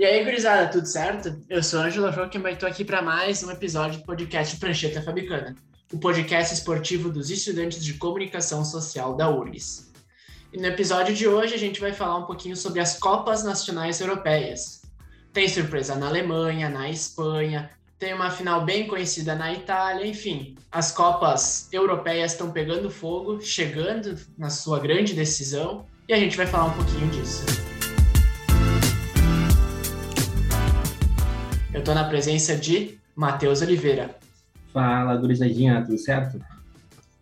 E aí, gurizada, tudo certo? Eu sou Ângelo Joaquim e estou aqui para mais um episódio do podcast Prancheta Fabicana, o podcast esportivo dos estudantes de comunicação social da URGS. E no episódio de hoje a gente vai falar um pouquinho sobre as Copas Nacionais Europeias. Tem surpresa na Alemanha, na Espanha, tem uma final bem conhecida na Itália, enfim, as Copas Europeias estão pegando fogo, chegando na sua grande decisão, e a gente vai falar um pouquinho disso. Eu estou na presença de Matheus Oliveira. Fala, gurizadinha, tudo certo?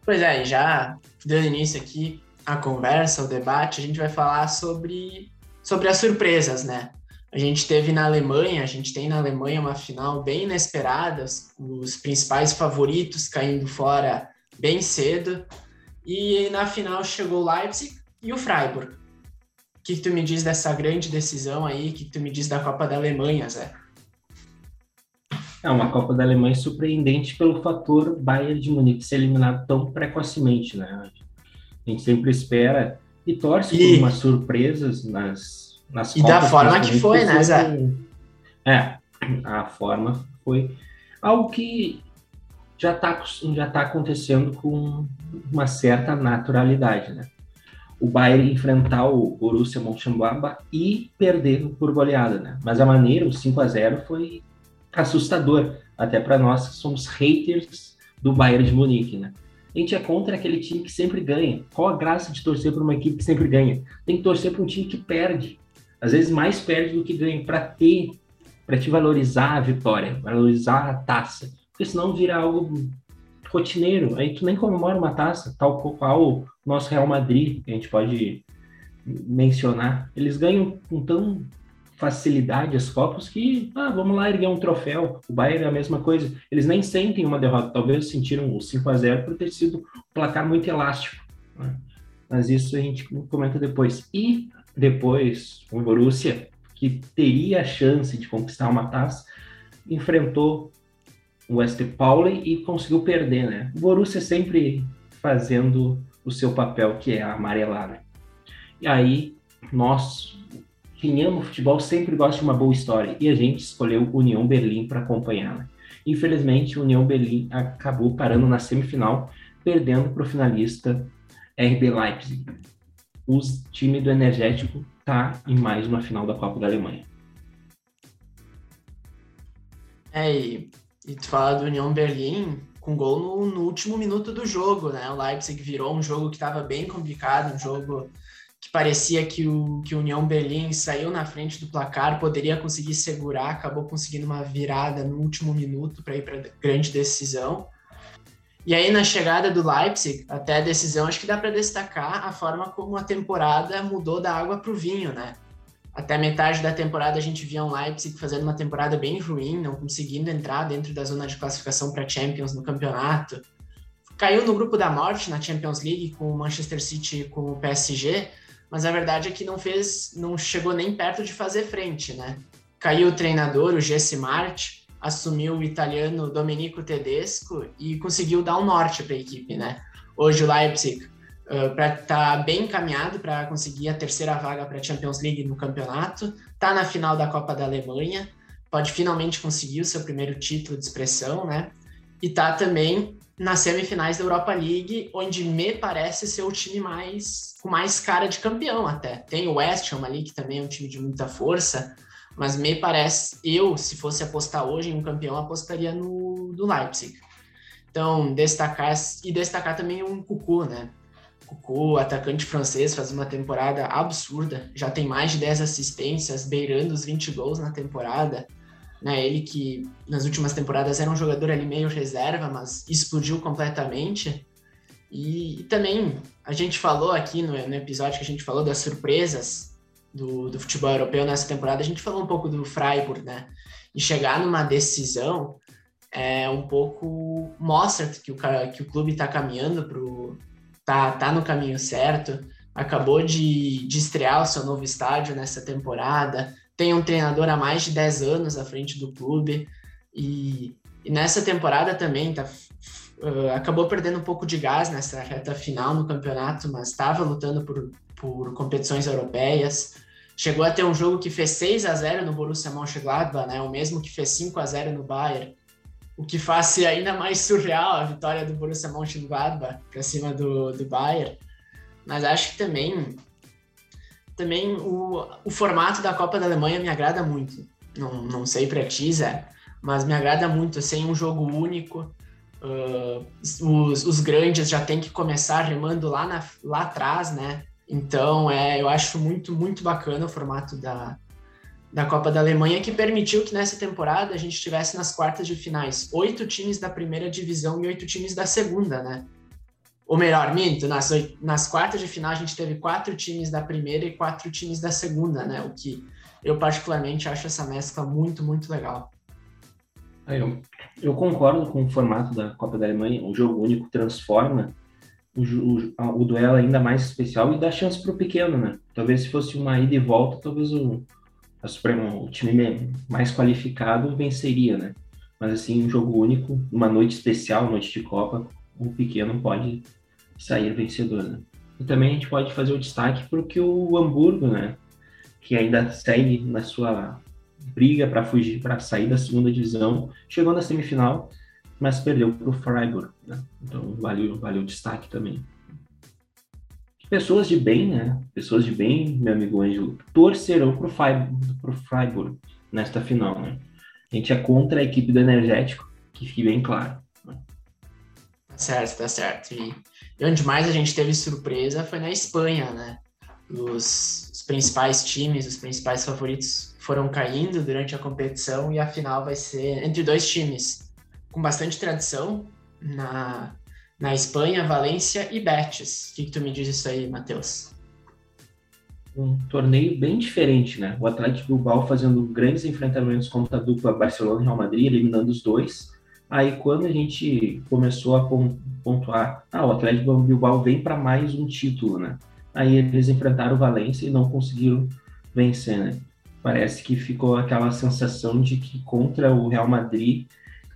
Pois é, já dando início aqui à conversa, ao debate, a gente vai falar sobre, sobre as surpresas, né? A gente teve na Alemanha, a gente tem na Alemanha uma final bem inesperada, os principais favoritos caindo fora bem cedo, e na final chegou o Leipzig e o Freiburg. O que, que tu me diz dessa grande decisão aí? O que, que tu me diz da Copa da Alemanha, Zé? É uma Copa da Alemanha surpreendente pelo fator Bayern de Munique ser eliminado tão precocemente, né? A gente sempre espera e torce e... por umas surpresas nas, nas E Copas, da forma que foi, né, Zé? É, a forma foi algo que já está já tá acontecendo com uma certa naturalidade, né? O Bayern enfrentar o Borussia Mönchengladbach e perder por goleada, né? Mas a maneira, o 5 a 0 foi assustador, até para nós que somos haters do Bayern de Munique, né? A gente é contra aquele time que sempre ganha. Qual a graça de torcer para uma equipe que sempre ganha? Tem que torcer para um time que perde. Às vezes mais perde do que ganha, para ter, para te valorizar a vitória, valorizar a taça. Porque senão vira algo rotineiro. Aí tu nem comemora uma taça, tal qual o nosso Real Madrid, que a gente pode mencionar. Eles ganham com tão facilidade as Copas que, ah, vamos lá erguer um troféu. O Bayern é a mesma coisa. Eles nem sentem uma derrota, talvez sentiram o 5 a 0 por ter sido um placar muito elástico. Né? Mas isso a gente comenta depois. E depois, o Borussia, que teria a chance de conquistar uma taça, enfrentou o West Pauli e conseguiu perder, né? O Borussia sempre fazendo o seu papel, que é amarelar, né? E aí, nós, quem ama futebol sempre gosta de uma boa história e a gente escolheu União Berlim para acompanhá-la. Infelizmente, União Berlim acabou parando na semifinal, perdendo para o finalista RB Leipzig. O time do Energético está em mais uma final da Copa da Alemanha. É, e, e tu fala do União Berlim com gol no, no último minuto do jogo, né? O Leipzig virou um jogo que estava bem complicado, um jogo que parecia que o, que União Berlim saiu na frente do placar, poderia conseguir segurar, acabou conseguindo uma virada no último minuto para ir para grande decisão. E aí, na chegada do Leipzig, até a decisão, acho que dá para destacar a forma como a temporada mudou da água para o vinho, né? Até metade da temporada a gente via um Leipzig fazendo uma temporada bem ruim, não conseguindo entrar dentro da zona de classificação para Champions no campeonato. Caiu no grupo da morte na Champions League com o Manchester City e com o PSG, mas a verdade é que não fez, não chegou nem perto de fazer frente, né? Caiu o treinador, o Jesse Mart, assumiu o italiano Domenico Tedesco e conseguiu dar um norte para a equipe, né? Hoje o Leipzig uh, tá bem encaminhado para conseguir a terceira vaga para a Champions League no campeonato, tá na final da Copa da Alemanha, pode finalmente conseguir o seu primeiro título de expressão, né? E tá também nas semifinais da Europa League, onde me parece ser o time mais com mais cara de campeão até. Tem o West Ham ali, que também é um time de muita força, mas me parece, eu, se fosse apostar hoje em um campeão, apostaria no do Leipzig. Então, destacar e destacar também um Cucu, né? Cucu, atacante francês, faz uma temporada absurda, já tem mais de 10 assistências, beirando os 20 gols na temporada né? Ele que nas últimas temporadas era um jogador ali meio reserva, mas explodiu completamente. E, e também a gente falou aqui no, no, episódio que a gente falou das surpresas do, do, futebol europeu nessa temporada, a gente falou um pouco do Freiburg, né? E chegar numa decisão é um pouco mostra que o, que o clube está caminhando pro tá, tá no caminho certo. Acabou de, de estrear o seu novo estádio nessa temporada, tem um treinador há mais de 10 anos à frente do clube e, e nessa temporada também tá, uh, acabou perdendo um pouco de gás nessa reta final no campeonato, mas estava lutando por, por competições europeias. chegou a ter um jogo que fez 6 a 0 no Borussia Mönchengladbach, né? O mesmo que fez 5 a 0 no Bayern. O que faz ser ainda mais surreal a vitória do Borussia Mönchengladbach para cima do, do Bayern. Mas acho que também também o, o formato da Copa da Alemanha me agrada muito. Não, não sei para ti, Zé, mas me agrada muito, sem um jogo único. Uh, os, os grandes já tem que começar remando lá, na, lá atrás, né? Então, é, eu acho muito, muito bacana o formato da, da Copa da Alemanha, que permitiu que nessa temporada a gente tivesse nas quartas de finais oito times da primeira divisão e oito times da segunda, né? Ou melhor, minto, nas, nas quartas de final a gente teve quatro times da primeira e quatro times da segunda, né? O que eu particularmente acho essa mescla muito, muito legal. É, eu, eu concordo com o formato da Copa da Alemanha, o jogo único transforma o, o, o duelo ainda mais especial e dá chance para o pequeno, né? Talvez se fosse uma ida e volta, talvez o, a Supremo, o time mais qualificado venceria, né? Mas assim, um jogo único, uma noite especial, noite de Copa, o pequeno pode sair vencedor, né? E também a gente pode fazer o destaque porque o Hamburgo, né? Que ainda segue na sua briga para fugir, para sair da segunda divisão, chegou na semifinal mas perdeu para o Freiburg. Né? Então, valeu, valeu o destaque também. Pessoas de bem, né? Pessoas de bem, meu amigo Ângelo, torcerão para o Freiburg nesta final, né? A gente é contra a equipe do Energético, que fique bem claro. Né? Tá certo, tá certo. E, e onde mais a gente teve surpresa foi na Espanha, né? Os, os principais times, os principais favoritos foram caindo durante a competição e a final vai ser entre dois times, com bastante tradição na, na Espanha, Valência e Betis. O que, que tu me diz isso aí, Matheus? Um torneio bem diferente, né? O Atlético Bilbao fazendo grandes enfrentamentos contra a dupla Barcelona e Real Madrid, eliminando os dois. Aí quando a gente começou a pontuar, ah, o Atlético Bilbao vem para mais um título, né? Aí eles enfrentaram o Valência e não conseguiram vencer, né? Parece que ficou aquela sensação de que contra o Real Madrid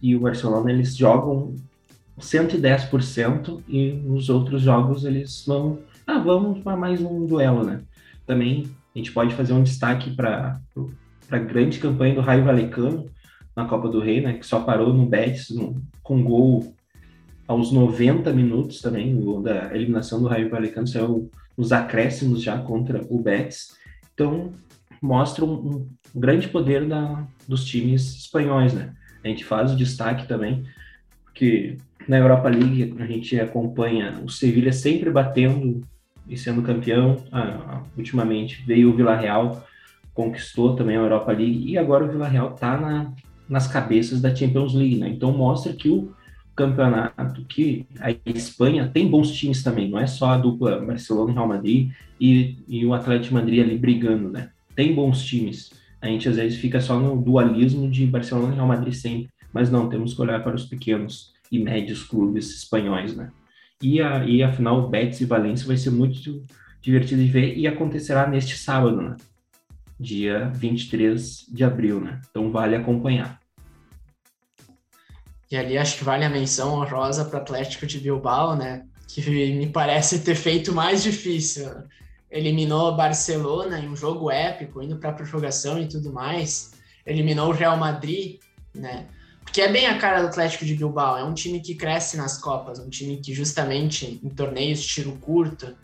e o Barcelona eles jogam 110% e nos outros jogos eles vão, ah, vamos para mais um duelo, né? Também a gente pode fazer um destaque para a grande campanha do Raio Valecano na Copa do Rei, né? Que só parou no Betis no, com gol aos 90 minutos também, o da eliminação do Raio Valecano saiu nos acréscimos já contra o Betis. Então, mostra um, um grande poder da, dos times espanhóis, né? A gente faz o destaque também, porque na Europa League a gente acompanha o Sevilha sempre batendo e sendo campeão. Ah, ultimamente veio o Vila Real, conquistou também a Europa League e agora o Vila Real está na, nas cabeças da Champions League, né? Então mostra que o campeonato, que a Espanha tem bons times também, não é só a dupla Barcelona e Real Madrid e, e o Atlético Madrid ali brigando, né? Tem bons times a gente às vezes fica só no dualismo de Barcelona e Real Madrid sempre, mas não, temos que olhar para os pequenos e médios clubes espanhóis, né? E a, e a final Betis e Valência vai ser muito divertido de ver e acontecerá neste sábado, né? Dia 23 de abril, né? Então vale acompanhar. E ali acho que vale a menção honrosa para Atlético de Bilbao, né? Que me parece ter feito mais difícil eliminou Barcelona em um jogo épico, indo para a prorrogação e tudo mais, eliminou o Real Madrid, né? Porque é bem a cara do Atlético de Bilbao, é um time que cresce nas Copas, um time que justamente em torneios tiro curto,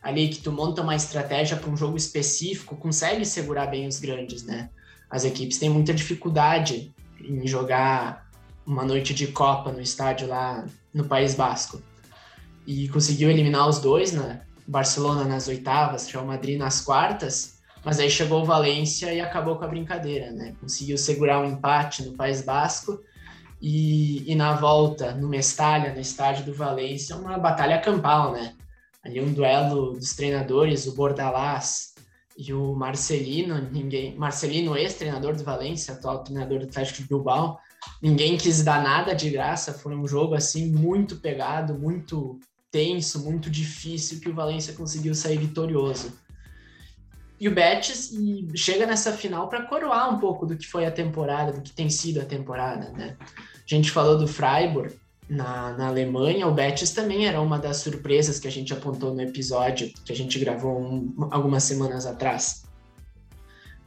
ali que tu monta uma estratégia para um jogo específico, consegue segurar bem os grandes, né? As equipes têm muita dificuldade em jogar uma noite de Copa no estádio lá no País Basco. E conseguiu eliminar os dois, né? Barcelona nas oitavas, Real Madrid nas quartas, mas aí chegou o Valência e acabou com a brincadeira, né? Conseguiu segurar um empate no País Basco e, e na volta, no Mestalha, no estádio do Valência, uma batalha campal, né? Ali um duelo dos treinadores, o Bordalás e o Marcelino, ninguém, Marcelino, ex-treinador do Valência, atual treinador do Atlético de Bilbao, ninguém quis dar nada de graça, foi um jogo assim muito pegado, muito tenso, muito difícil, que o Valência conseguiu sair vitorioso. E o Betis chega nessa final para coroar um pouco do que foi a temporada, do que tem sido a temporada, né? A gente falou do Freiburg na, na Alemanha, o Betis também era uma das surpresas que a gente apontou no episódio que a gente gravou um, algumas semanas atrás.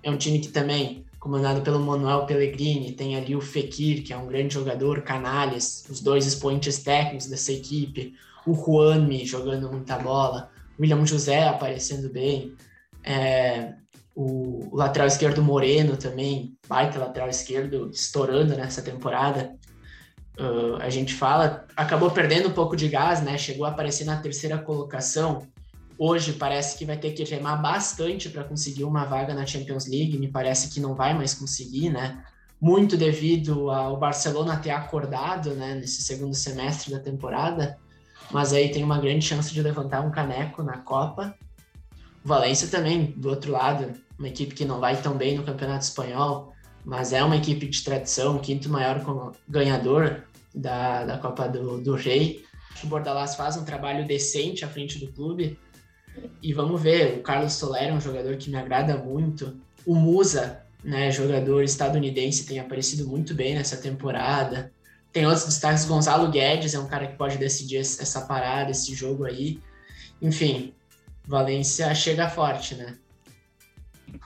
é um time que também, comandado pelo Manuel Pellegrini, tem ali o Fekir, que é um grande jogador, Canales, os dois expoentes técnicos dessa equipe, o Juanmi jogando muita bola, o William José aparecendo bem, é, o, o, lateral esquerdo Moreno também, baita lateral esquerdo, estourando nessa temporada. Uh, a gente fala, acabou perdendo um pouco de gás, né? Chegou a aparecer na terceira colocação, Hoje parece que vai ter que remar bastante para conseguir uma vaga na Champions League, me parece que não vai mais conseguir, né? Muito devido ao Barcelona ter acordado, né, nesse segundo semestre da temporada, mas aí tem uma grande chance de levantar um caneco na Copa. O Valência também, do outro lado, uma equipe que não vai tão bem no Campeonato Espanhol, mas é uma equipe de tradição, quinto maior ganhador da, da Copa do, do Rei. O Bordalás faz um trabalho decente à frente do clube, e vamos ver, o Carlos Soler é um jogador que me agrada muito. O Musa, né, jogador estadunidense, tem aparecido muito bem nessa temporada. Tem outros destaques, Gonzalo Guedes é um cara que pode decidir essa parada, esse jogo aí. Enfim, Valência chega forte, né?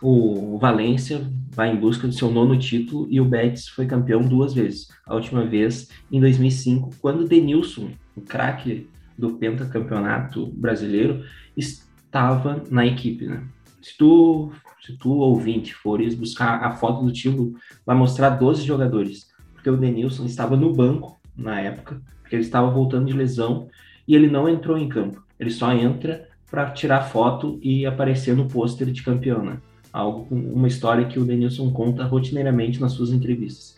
O Valência vai em busca do seu nono título e o Betis foi campeão duas vezes. A última vez em 2005, quando Denilson, o craque do pentacampeonato brasileiro, estava na equipe, né? Se tu, se tu ouvinte fores buscar a foto do time, vai mostrar 12 jogadores, porque o Denilson estava no banco na época, porque ele estava voltando de lesão e ele não entrou em campo. Ele só entra para tirar foto e aparecer no pôster de campeão, né? Algo uma história que o Denilson conta rotineiramente nas suas entrevistas.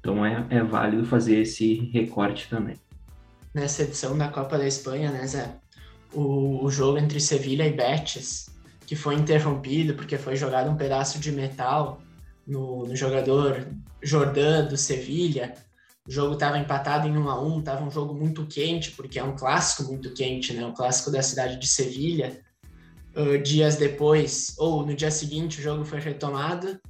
Então é, é válido fazer esse recorte também. Nessa edição da Copa da Espanha, né, Zé? o, o jogo entre Sevilha e Betis, que foi interrompido porque foi jogado um pedaço de metal no, no jogador Jordan do Sevilha. O jogo estava empatado em 1 a 1 estava um jogo muito quente, porque é um clássico muito quente, né? O clássico da cidade de Sevilha. Uh, dias depois, ou no dia seguinte, o jogo foi retomado.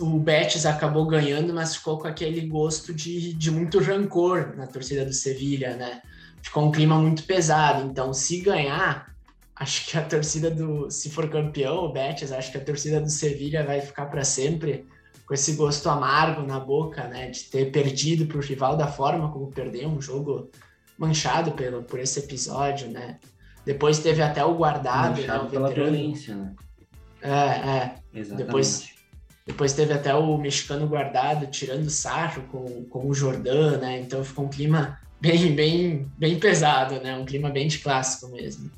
O Betis acabou ganhando, mas ficou com aquele gosto de, de muito rancor na torcida do Sevilha, né? ficou um clima muito pesado. Então, se ganhar, acho que a torcida do. Se for campeão, o Betis, acho que a torcida do Sevilha vai ficar para sempre com esse gosto amargo na boca, né? De ter perdido para o rival da forma como perdeu um jogo manchado pelo, por esse episódio, né? Depois teve até o guardado, né, o pela violência, né? É, é. Exatamente. Depois, depois teve até o mexicano guardado tirando sarro com, com o Jordan, né? Então ficou um clima bem, bem, bem pesado, né? Um clima bem de clássico mesmo.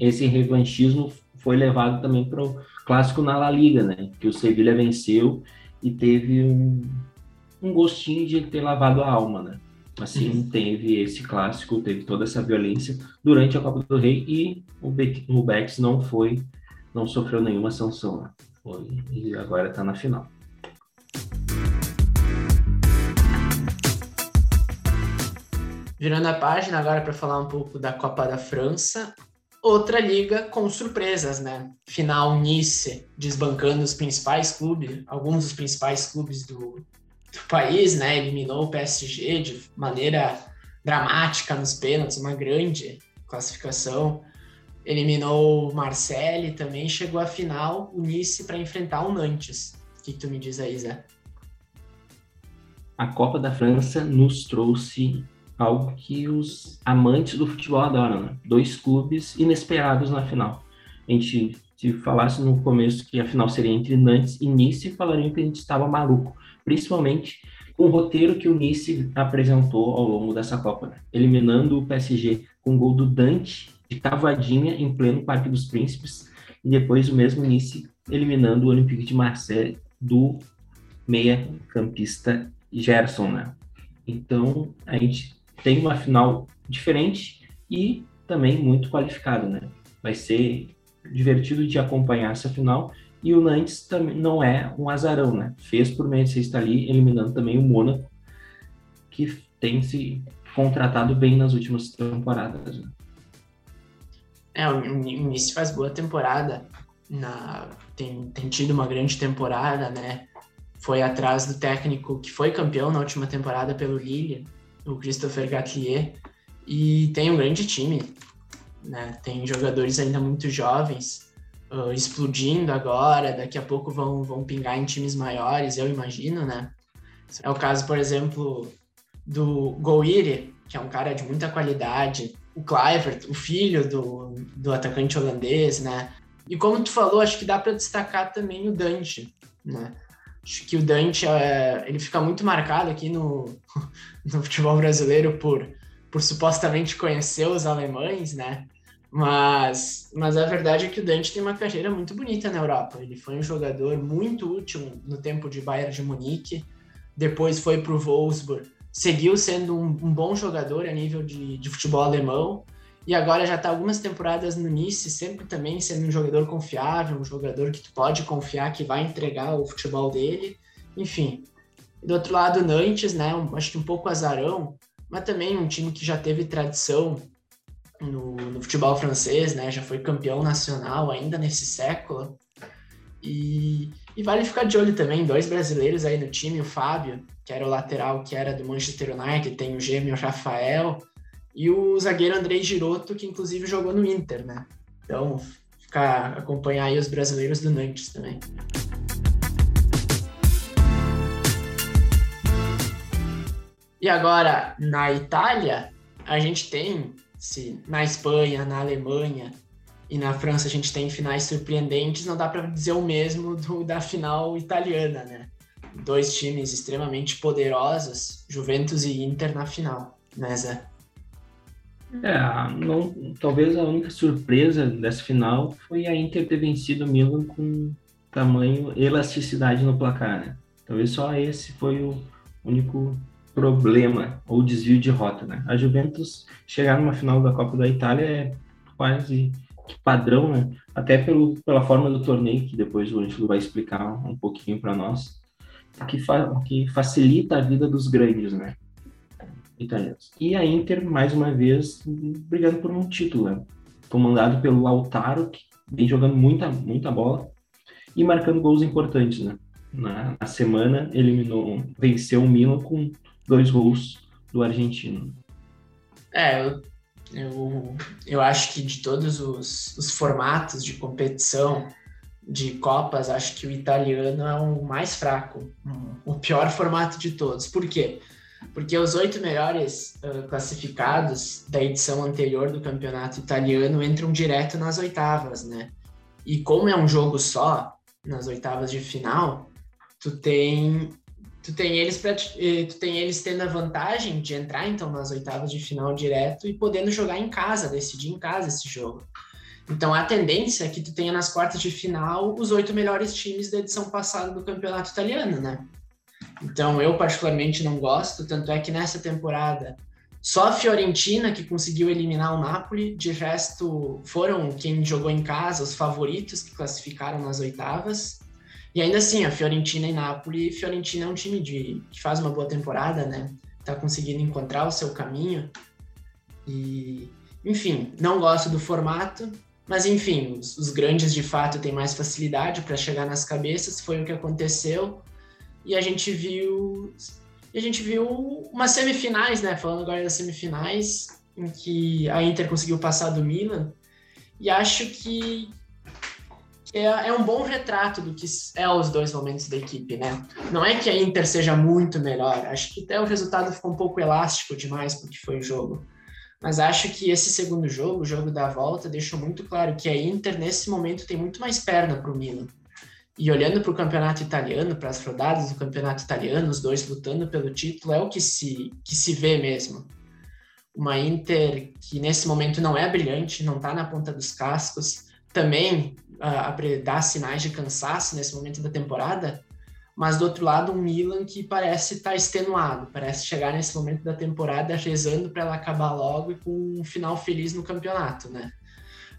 Esse revanchismo foi levado também para o clássico na La Liga, né? Que o Sevilla venceu e teve um, um gostinho de ter lavado a alma, né? Assim, uhum. teve esse clássico, teve toda essa violência durante a Copa do Rei e o, o Betis não foi, não sofreu nenhuma sanção, né? Foi, e agora está na final. Virando a página agora para falar um pouco da Copa da França, outra liga com surpresas, né? Final Nice desbancando os principais clubes, alguns dos principais clubes do, do país, né? Eliminou o PSG de maneira dramática nos pênaltis, uma grande classificação. Eliminou o Marseille também chegou à final o Nice para enfrentar o Nantes. O que, que tu me diz aí, Zé? A Copa da França nos trouxe algo que os amantes do futebol adoram, né? Dois clubes inesperados na final. A gente, se falasse no começo que a final seria entre Nantes e Nice, falariam que a gente estava maluco, principalmente com o roteiro que o Nice apresentou ao longo dessa Copa, né? eliminando o PSG com o gol do Dante de cavadinha em pleno Parque dos Príncipes, e depois o mesmo Nice eliminando o Olympique de Marseille do meia-campista Gerson, né? Então, a gente tem uma final diferente e também muito qualificada, né? Vai ser divertido de acompanhar essa final e o Nantes também não é um azarão, né? Fez por merecer estar ali, eliminando também o Mônaco, que tem se contratado bem nas últimas temporadas. Né? É, o Nice faz boa temporada, na, tem, tem tido uma grande temporada, né? Foi atrás do técnico que foi campeão na última temporada pelo Lille, o Christopher Gatlier, e tem um grande time, né? Tem jogadores ainda muito jovens. uh, explodindo agora, daqui a pouco vão, vão pingar em times maiores, eu imagino, né? É o caso, por exemplo, do Gouiri, que é um cara de muita qualidade, o Clivert, o filho do, do atacante holandês, né? E como tu falou, acho que dá para destacar também o Dante, né? Acho que o Dante é, ele fica muito marcado aqui no, no futebol brasileiro por, por supostamente conhecer os alemães, né? Mas, mas a verdade é que o Dante tem uma carreira muito bonita na Europa. Ele foi um jogador muito útil no tempo de Bayern de Munique, depois foi para o Wolfsburg, seguiu sendo um, um, bom jogador a nível de, de futebol alemão, e agora já está algumas temporadas no Nice, sempre também sendo um jogador confiável, um jogador que tu pode confiar que vai entregar o futebol dele. Enfim, do outro lado, Nantes, né? Um, acho que um pouco azarão, mas também um time que já teve tradição no, no, futebol francês, né? Já foi campeão nacional ainda nesse século. E, e, vale ficar de olho também, dois brasileiros aí no time, o Fábio, que era o lateral que era do Manchester United, tem o gêmeo Rafael, e o zagueiro Andrei Giroto, que inclusive jogou no Inter, né? Então, ficar acompanhar aí os brasileiros do Nantes também. E agora, na Itália, a gente tem se na Espanha, na Alemanha e na França a gente tem finais surpreendentes, não dá para dizer o mesmo do, da final italiana, né? Dois times extremamente poderosos, Juventus e Inter na final, né, Zé? É, não, talvez a única surpresa dessa final foi a Inter ter vencido o Milan com tamanho elasticidade no placar, né? Talvez só esse foi o único problema ou desvio de rota, né? A Juventus chegar numa final da Copa da Itália é quase padrão, né? Até pelo, pela forma do torneio, que depois o Ângelo vai explicar um pouquinho para nós, que, fa que facilita a vida dos grandes, né? Italianos. E a Inter, mais uma vez, brigando por um título, né? comandado pelo Lautaro, que vem jogando muita, muita bola e marcando gols importantes, né? Na, na semana, eliminou, venceu o Milan com dois gols do argentino. É, eu, eu, eu acho que de todos os, os formatos de competição de Copas, acho que o italiano é o mais fraco, o pior formato de todos. Por quê? Porque os oito melhores uh, classificados da edição anterior do campeonato italiano entram direto nas oitavas, né? E como é um jogo só, nas oitavas de final, tu tem tu tem eles pra, eh, tu tem eles tendo a vantagem de entrar então nas oitavas de final direto e podendo jogar em casa, decidir em casa esse jogo. Então a tendência é que tu tenha nas quartas de final os oito melhores times da edição passada do campeonato italiano, né? Então eu particularmente não gosto, tanto é que nessa temporada só a Fiorentina que conseguiu eliminar o Napoli, de resto foram quem jogou em casa, os favoritos que classificaram nas oitavas. E ainda assim, a Fiorentina e Napoli, Fiorentina é um time de, que faz uma boa temporada, né? Tá conseguindo encontrar o seu caminho. E, enfim, não gosto do formato, mas enfim, os, os grandes de fato têm mais facilidade para chegar nas cabeças, foi o que aconteceu. E a gente viu a gente viu umas semifinais, né? Falando agora das semifinais, em que a Inter conseguiu passar do Milan. E acho que, é, é, um bom retrato do que é os dois momentos da equipe, né? Não é que a Inter seja muito melhor, acho que até o resultado ficou um pouco elástico demais porque foi o jogo. Mas acho que esse segundo jogo, o jogo da volta, deixou muito claro que a Inter, nesse momento, tem muito mais perna para o Milan. E olhando para o campeonato italiano, para as rodadas do campeonato italiano, os dois lutando pelo título, é o que se, que se vê mesmo. Uma Inter que nesse momento não é brilhante, não está na ponta dos cascos, também uh, dá sinais de cansaço nesse momento da temporada, mas do outro lado um Milan que parece estar tá extenuado, parece chegar nesse momento da temporada rezando para ela acabar logo e com um final feliz no campeonato, né?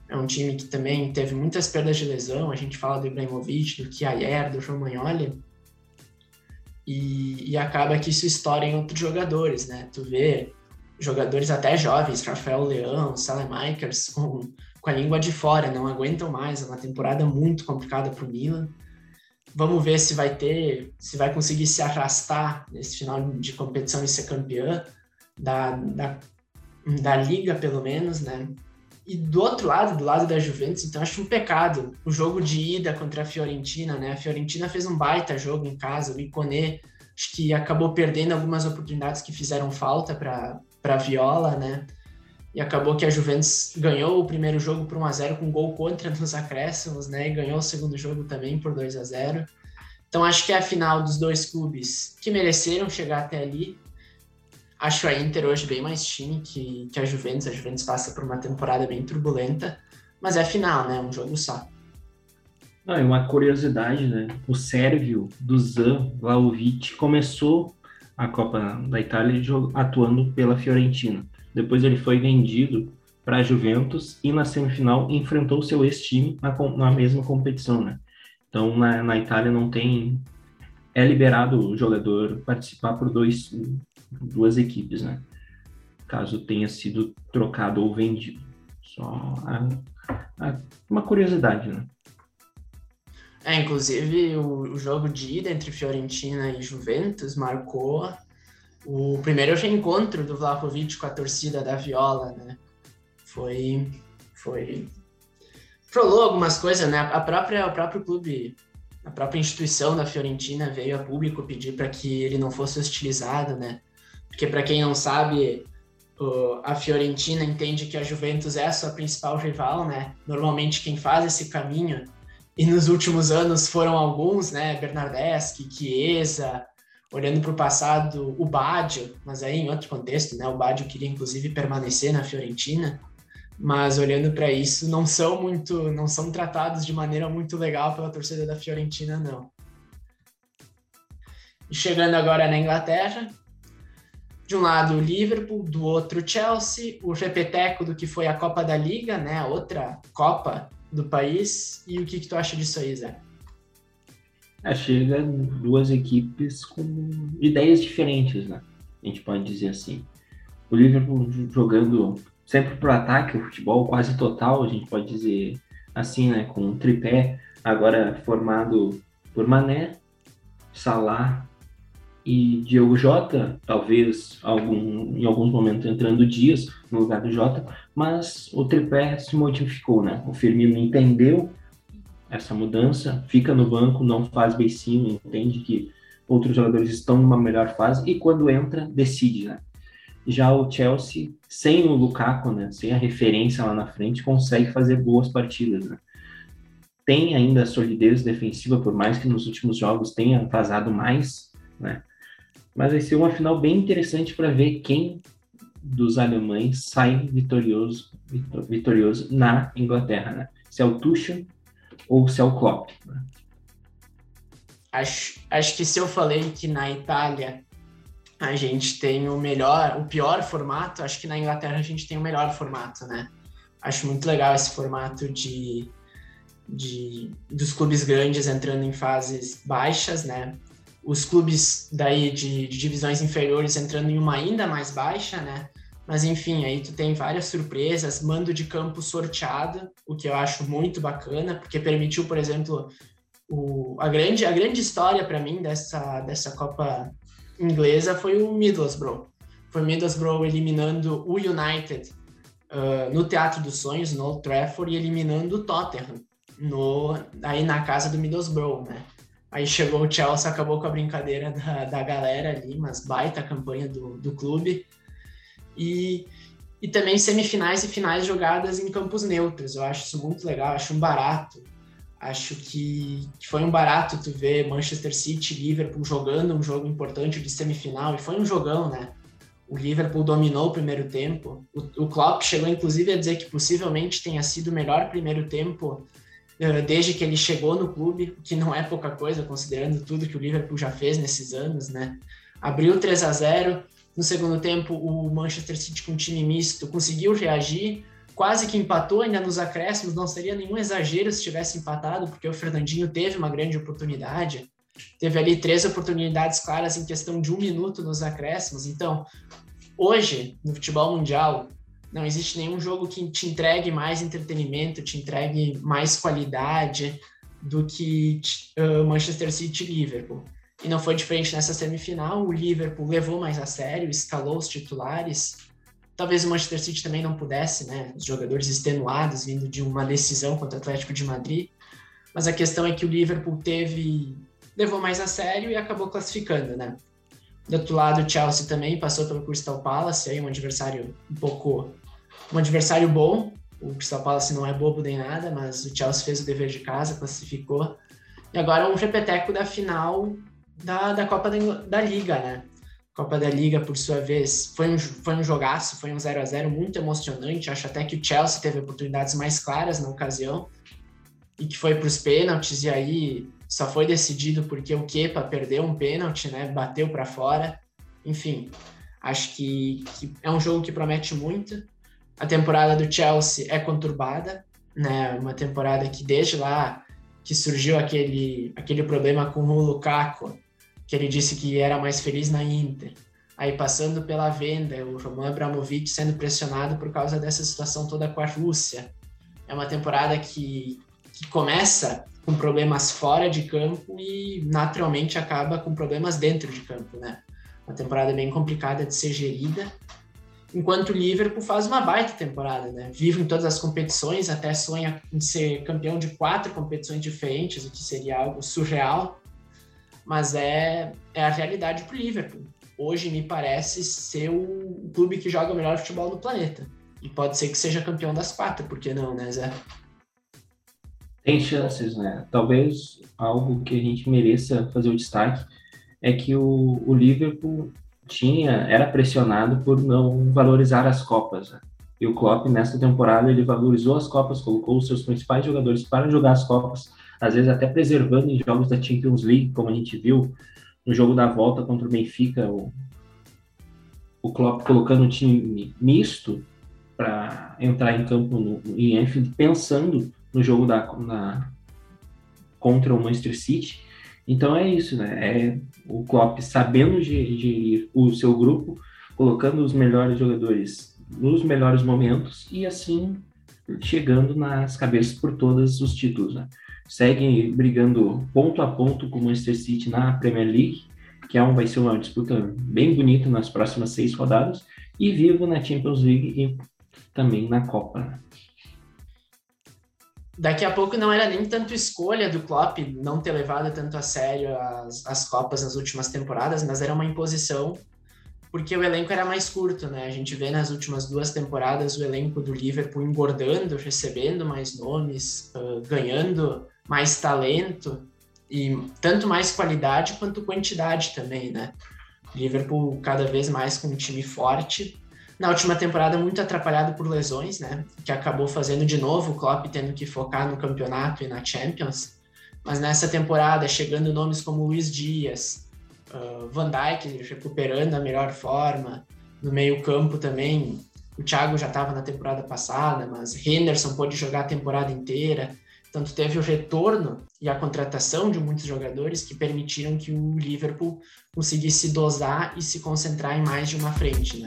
É um time que também teve muitas perdas de lesão, a gente fala do Ibrahimovic, do Kiaer, do João Magnoli, e, e acaba que isso estoura em outros jogadores, né? Tu vê jogadores até jovens, Rafael Leão, Salemakers, com com a língua de fora, não aguentam mais. É uma temporada muito complicada para o Milan. Vamos ver se vai ter, se vai conseguir se arrastar nesse final de competição e ser campeã da, da, da liga, pelo menos, né? e do outro lado, do lado da Juventus, então acho um pecado o jogo de ida contra a Fiorentina, né? A Fiorentina fez um baita jogo em casa, o Iconé acho que acabou perdendo algumas oportunidades que fizeram falta para para Viola, né? E acabou que a Juventus ganhou o primeiro jogo por 1 a 0 com gol contra nos acréscimos, né? E ganhou o segundo jogo também por 2 a 0. Então acho que é a final dos dois clubes que mereceram chegar até ali Acho a Inter hoje bem mais time que, que a Juventus. A Juventus passa por uma temporada bem turbulenta, mas é final, né? Um jogo só. É uma curiosidade, né? O sérvio Dusan Vlaovic começou a Copa da Itália atuando pela Fiorentina. Depois ele foi vendido para a Juventus e na semifinal enfrentou seu ex-time na, na, mesma competição, né? Então na, na Itália não tem é liberado o jogador participar por dois duas equipes, né? Caso tenha sido trocado ou vendido. Só a, a, uma curiosidade, né? É, inclusive o, o, jogo de ida entre Fiorentina e Juventus marcou o primeiro reencontro do Vlahovic com a torcida da Viola, né? Foi, foi, rolou algumas coisas, né? A própria, o próprio clube, a própria instituição da Fiorentina veio a público pedir para que ele não fosse hostilizado, né? Porque, para quem não sabe, a Fiorentina entende que a Juventus é a sua principal rival, né? Normalmente quem faz esse caminho, e nos últimos anos foram alguns, né? Bernardeschi, Chiesa, olhando para o passado, o Baggio, mas aí em outro contexto, né? O Baggio queria inclusive permanecer na Fiorentina, mas olhando para isso, não são muito, não são tratados de maneira muito legal pela torcida da Fiorentina, não. E chegando agora na Inglaterra, de um lado o Liverpool, do outro o Chelsea, o repeteco do que foi a Copa da Liga, né, outra Copa do país. E o que, que tu acha disso aí, Zé? É, chega duas equipes com ideias diferentes, né? A gente pode dizer assim. O Liverpool jogando sempre para o ataque, o futebol quase total, a gente pode dizer assim, né? Com um tripé, agora formado por Mané, Salah e Diogo Jota, talvez algum, em alguns momentos entrando Dias no lugar do Jota, mas o tripé se modificou, né? O Firmino entendeu essa mudança, fica no banco, não faz beicinho, entende que outros jogadores estão numa melhor fase e quando entra, decide, né? Já o Chelsea, sem o Lukaku, né, sem a referência lá na frente, consegue fazer boas partidas, né? Tem ainda a solidez defensiva, por mais que nos últimos jogos tenha vazado mais, né? Mas vai ser uma final bem interessante para ver quem dos alemães sai vitorioso, vitorioso na Inglaterra, né? Se é o Tuchel ou se é o Klopp. Né? Acho, acho que se eu falei que na Itália a gente tem o melhor, o pior formato, acho que na Inglaterra a gente tem o melhor formato, né? Acho muito legal esse formato de, de dos clubes grandes entrando em fases baixas, né? os clubes daí de, de, divisões inferiores entrando em uma ainda mais baixa, né? Mas enfim, aí tu tem várias surpresas, mando de campo sorteado, o que eu acho muito bacana, porque permitiu, por exemplo, o, a, grande, a grande história para mim dessa, dessa Copa inglesa foi o Middlesbrough. Foi o Middlesbrough eliminando o United uh, no Teatro dos Sonhos, no Old Trafford, e eliminando o Tottenham no, aí na casa do Middlesbrough, né? Aí chegou o Chelsea, acabou com a brincadeira da, da galera ali, mas baita campanha do, do clube. E, e também semifinais e finais jogadas em campos neutros. Eu acho isso muito legal, acho um barato. Acho que, que foi um barato tu ver Manchester City e Liverpool jogando um jogo importante de semifinal, e foi um jogão, né? O Liverpool dominou o primeiro tempo. O, o Klopp chegou inclusive a dizer que possivelmente tenha sido o melhor primeiro tempo eh, desde que ele chegou no clube, que não é pouca coisa, considerando tudo que o Liverpool já fez nesses anos, né? Abriu 3 a 0 no segundo tempo, o Manchester City com um time misto conseguiu reagir, quase que empatou ainda nos acréscimos, não seria nenhum exagero se tivesse empatado, porque o Fernandinho teve uma grande oportunidade, teve ali três oportunidades claras em questão de um minuto nos acréscimos. Então, hoje, no futebol mundial, não existe nenhum jogo que te entregue mais entretenimento, te entregue mais qualidade do que uh, Manchester City e Liverpool. E não foi diferente nessa semifinal. O Liverpool levou mais a sério, escalou os titulares, Talvez o Manchester City também não pudesse, né? Os jogadores extenuados vindo de uma decisão contra o Atlético de Madrid. Mas a questão é que o Liverpool teve levou mais a sério e acabou classificando, né? Do outro lado, o Chelsea também passou pelo Crystal Palace, aí um adversário um pouco um adversário bom. O Crystal Palace não é bobo nem nada, mas o Chelsea fez o dever de casa, classificou. E agora um repeteco da final da, da Copa da, da Liga, né? Copa da Liga, por sua vez, foi um, foi um jogaço, foi um 0 a 0 muito emocionante. Acho até que o Chelsea teve oportunidades mais claras na ocasião e que foi para os pênaltis. E aí só foi decidido porque o Kepa perdeu um pênalti, né? Bateu para fora. Enfim, acho que, que, é um jogo que promete muito. A temporada do Chelsea é conturbada, né? Uma temporada que desde lá que surgiu aquele, aquele problema com o Lukaku, que ele disse que era mais feliz na Inter. Aí passando pela venda, o Roman Abramovich sendo pressionado por causa dessa situação toda com a Rússia. É uma temporada que, que começa com problemas fora de campo e naturalmente acaba com problemas dentro de campo, né? Uma temporada bem complicada de ser gerida. Enquanto o Liverpool faz uma baita temporada, né? Vive em todas as competições, até sonha em ser campeão de quatro competições diferentes, o que seria algo surreal mas é, é a realidade para o Liverpool. Hoje me parece ser o clube que joga o melhor futebol do planeta. E pode ser que seja campeão das quatro, por que não, né, Zé? Tem chances, né? Talvez algo que a gente mereça fazer o destaque é que o, o Liverpool tinha era pressionado por não valorizar as copas. Né? E o Klopp nesta temporada ele valorizou as copas, colocou os seus principais jogadores para jogar as copas às vezes até preservando em jogos da Champions League, como a gente viu no jogo da volta contra o Benfica, o, o Klopp colocando um time misto para entrar em campo no, em Anfield, pensando no jogo da, na, contra o Manchester City. Então é isso, né? É o Klopp sabendo gerir o seu grupo, colocando os melhores jogadores nos melhores momentos e assim chegando nas cabeças por todos os títulos, né? Seguem brigando ponto a ponto com o Manchester City na Premier League, que é um, vai ser uma disputa bem bonita nas próximas seis rodadas, e vivo na Champions League e também na Copa. Daqui a pouco não era nem tanto escolha do Klopp não ter levado tanto a sério as, as Copas nas últimas temporadas, mas era uma imposição porque o elenco era mais curto, né? A gente vê nas últimas duas temporadas o elenco do Liverpool engordando, recebendo mais nomes, uh, ganhando mais talento e tanto mais qualidade quanto quantidade também, né? Liverpool cada vez mais com um time forte. Na última temporada muito atrapalhado por lesões, né? Que acabou fazendo de novo o Klopp tendo que focar no campeonato e na Champions. Mas nessa temporada chegando nomes como Luiz Dias, uh, Van Dijk recuperando a melhor forma, no meio campo também. O Thiago já estava na temporada passada, mas Henderson pôde jogar a temporada inteira. Tanto teve o retorno e a contratação de muitos jogadores que permitiram que o Liverpool conseguisse dosar e se concentrar em mais de uma frente, né?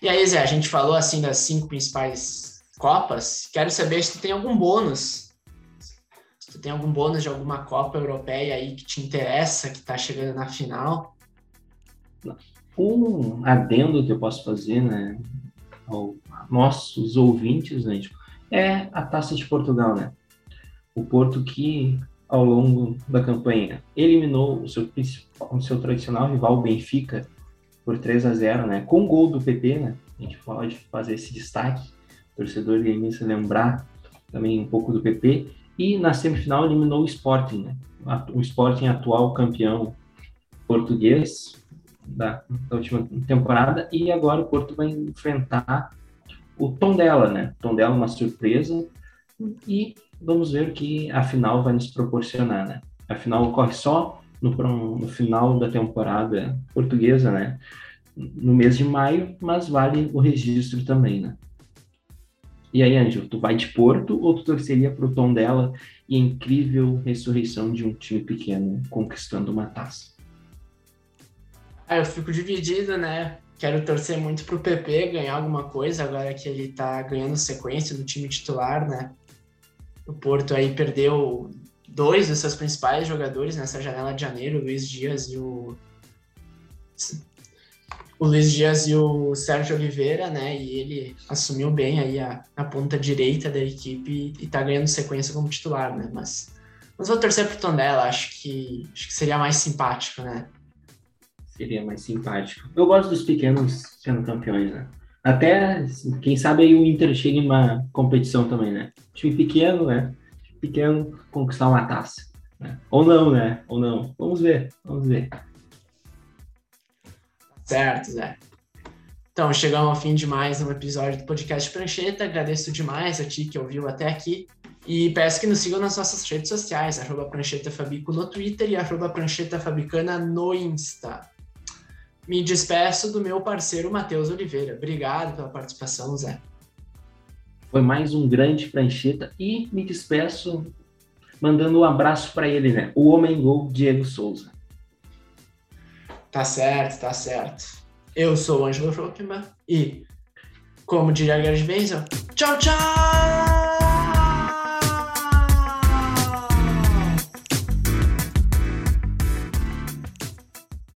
E aí, Zé, a gente falou assim das cinco principais Copas. Quero saber se tu tem algum bônus. Se tu tem algum bônus de alguma Copa Europeia aí que te interessa, que tá chegando na final. Não um adendo que eu posso fazer, né, aos nossos ouvintes, né, tipo, é a Taça de Portugal, né? O Porto que, ao longo da campanha, eliminou o seu, o seu tradicional rival, Benfica, por 3 a 0 né? Com gol do PP, né? A gente pode fazer esse destaque, o torcedor se lembrar também um pouco do PP. E na semifinal eliminou o Sporting, né? O Sporting atual campeão português, da, da, última temporada, e agora o Porto vai enfrentar o tom dela, né? O tom dela uma surpresa, e vamos ver o que a final vai nos proporcionar, né? A final ocorre só no, no final da temporada portuguesa, né? No mês de maio, mas vale o registro também, né? E aí, Ângelo, tu vai de Porto ou tu torceria pro tom dela e a incrível ressurreição de um time pequeno conquistando uma taça? Ah, eu fico dividido, né? Quero torcer muito pro PP ganhar alguma coisa, agora que ele tá ganhando sequência no time titular, né? O Porto aí perdeu dois dos seus principais jogadores nessa janela de janeiro, o Luiz Dias e o o Luiz Dias e o Sérgio Oliveira, né? E ele assumiu bem aí a, a ponta direita da equipe e, tá ganhando sequência como titular, né? Mas, mas vou torcer pro Tondela, acho que, acho que seria mais simpático, né? Seria mais simpático. Eu gosto dos pequenos sendo campeões, né? Até, quem sabe aí o Inter chega em uma competição também, né? Time pequeno, né? Pequeno conquistar uma taça. Né? Ou não, né? Ou não. Vamos ver, vamos ver. Certo, Zé. Então, chegamos ao fim de mais um episódio do podcast Prancheta. Agradeço demais a ti que ouviu até aqui. E peço que nos sigam nas nossas redes sociais, arroba Prancheta Fabico no Twitter e arroba Prancheta Fabicana no Insta. Me despeço do meu parceiro Matheus Oliveira. Obrigado pela participação, Zé. Foi mais um grande prancheta e me despeço mandando um abraço para ele, né? O homem gol Diego Souza. Tá certo, tá certo. Eu sou o Ângelo Schoppman e, como diria Gerd Wenzel, tchau, tchau!